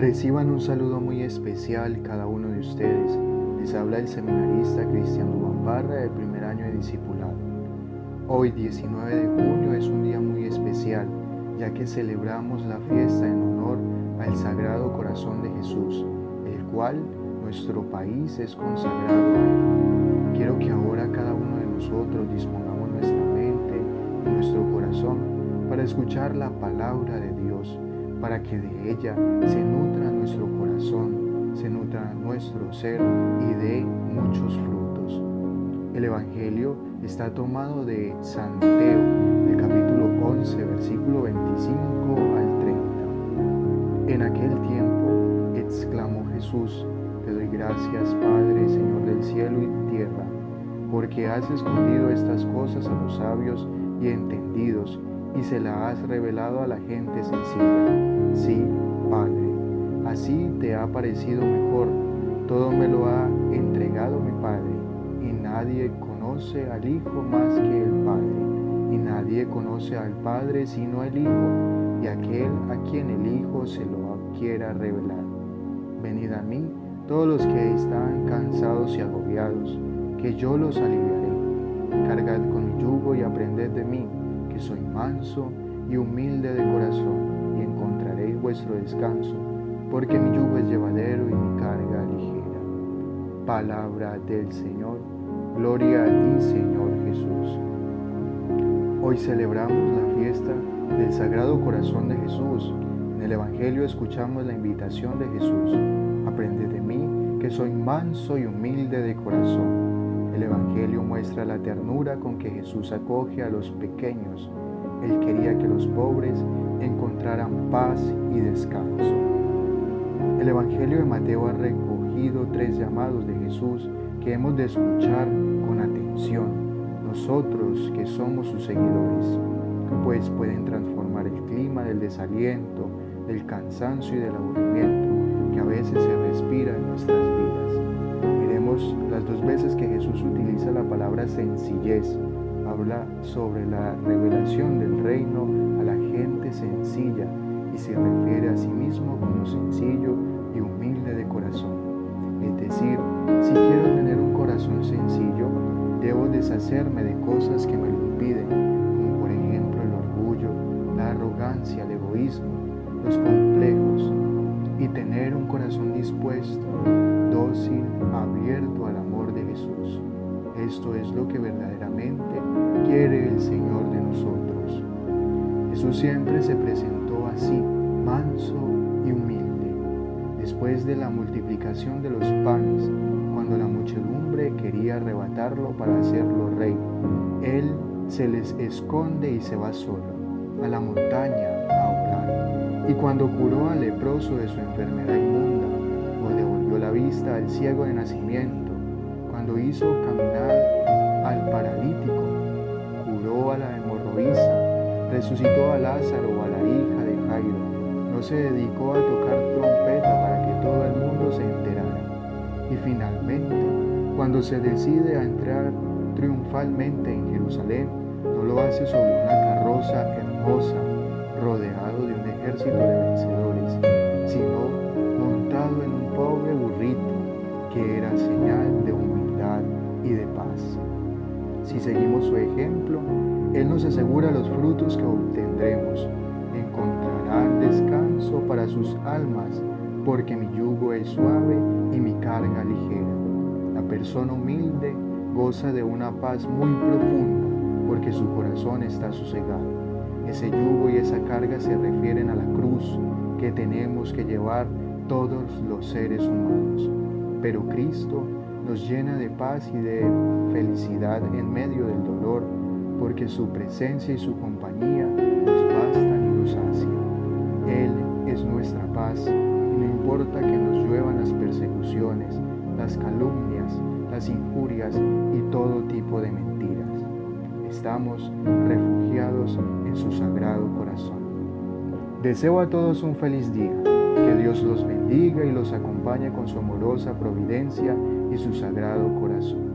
Reciban un saludo muy especial cada uno de ustedes. Les habla el seminarista Cristian Dubán Parra del primer año de discipulado. Hoy 19 de junio es un día muy especial ya que celebramos la fiesta en honor al Sagrado Corazón de Jesús, el cual nuestro país es consagrado a Él. Quiero que ahora cada uno de nosotros dispongamos nuestra mente y nuestro corazón para escuchar la palabra de Dios para que de ella se nutra nuestro corazón, se nutra nuestro ser y dé muchos frutos. El Evangelio está tomado de San del capítulo 11, versículo 25 al 30. En aquel tiempo exclamó Jesús, te doy gracias Padre, Señor del cielo y tierra, porque has escondido estas cosas a los sabios y entendidos y se la has revelado a la gente sencilla. Sí, Padre, así te ha parecido mejor. Todo me lo ha entregado mi Padre, y nadie conoce al Hijo más que el Padre, y nadie conoce al Padre sino el Hijo, y aquel a quien el Hijo se lo quiera revelar. Venid a mí, todos los que están cansados y agobiados, que yo los aliviaré. Cargad con mi yugo y aprended de mí soy manso y humilde de corazón, y encontraréis vuestro descanso, porque mi yugo es llevadero y mi carga ligera. Palabra del Señor, gloria a ti Señor Jesús. Hoy celebramos la fiesta del Sagrado Corazón de Jesús. En el Evangelio escuchamos la invitación de Jesús. Aprende de mí que soy manso y humilde de corazón el Evangelio muestra la ternura con que Jesús acoge a los pequeños. Él quería que los pobres encontraran paz y descanso. El Evangelio de Mateo ha recogido tres llamados de Jesús que hemos de escuchar con atención, nosotros que somos sus seguidores, pues pueden transformar el clima del desaliento, del cansancio y del aburrimiento que a veces se respira palabra sencillez. Habla sobre la revelación del reino a la gente sencilla y se refiere a sí mismo como sencillo y humilde de corazón. Es decir, si quiero tener un corazón sencillo, debo deshacerme de cosas que me lo impiden, como por ejemplo el orgullo, la arrogancia, el egoísmo, los complejos, Señor de nosotros. Jesús siempre se presentó así, manso y humilde. Después de la multiplicación de los panes, cuando la muchedumbre quería arrebatarlo para hacerlo rey, Él se les esconde y se va solo a la montaña y cuando curó al leproso de su enfermedad inmunda, o devolvió la vista al ciego de nacimiento, cuando hizo caminar resucitó a Lázaro o a la hija de Jairo, no se dedicó a tocar trompeta para que todo el mundo se enterara. Y finalmente, cuando se decide a entrar triunfalmente en Jerusalén, no lo hace sobre una carroza hermosa, rodeado de un ejército de vencedores, sino montado en un pobre burrito que era señal de humildad y de paz. Si seguimos su ejemplo, Él nos asegura los frutos que obtendremos. Encontrarán descanso para sus almas, porque mi yugo es suave y mi carga ligera. La persona humilde goza de una paz muy profunda, porque su corazón está sosegado. Ese yugo y esa carga se refieren a la cruz que tenemos que llevar todos los seres humanos. Pero Cristo nos llena de paz y de felicidad en medio del dolor, porque su presencia y su compañía nos bastan y nos sacian. Él es nuestra paz y no importa que nos lluevan las persecuciones, las calumnias, las injurias y todo tipo de mentiras estamos refugiados en su sagrado corazón. Deseo a todos un feliz día, que Dios los bendiga y los acompañe con su amorosa providencia y su sagrado corazón.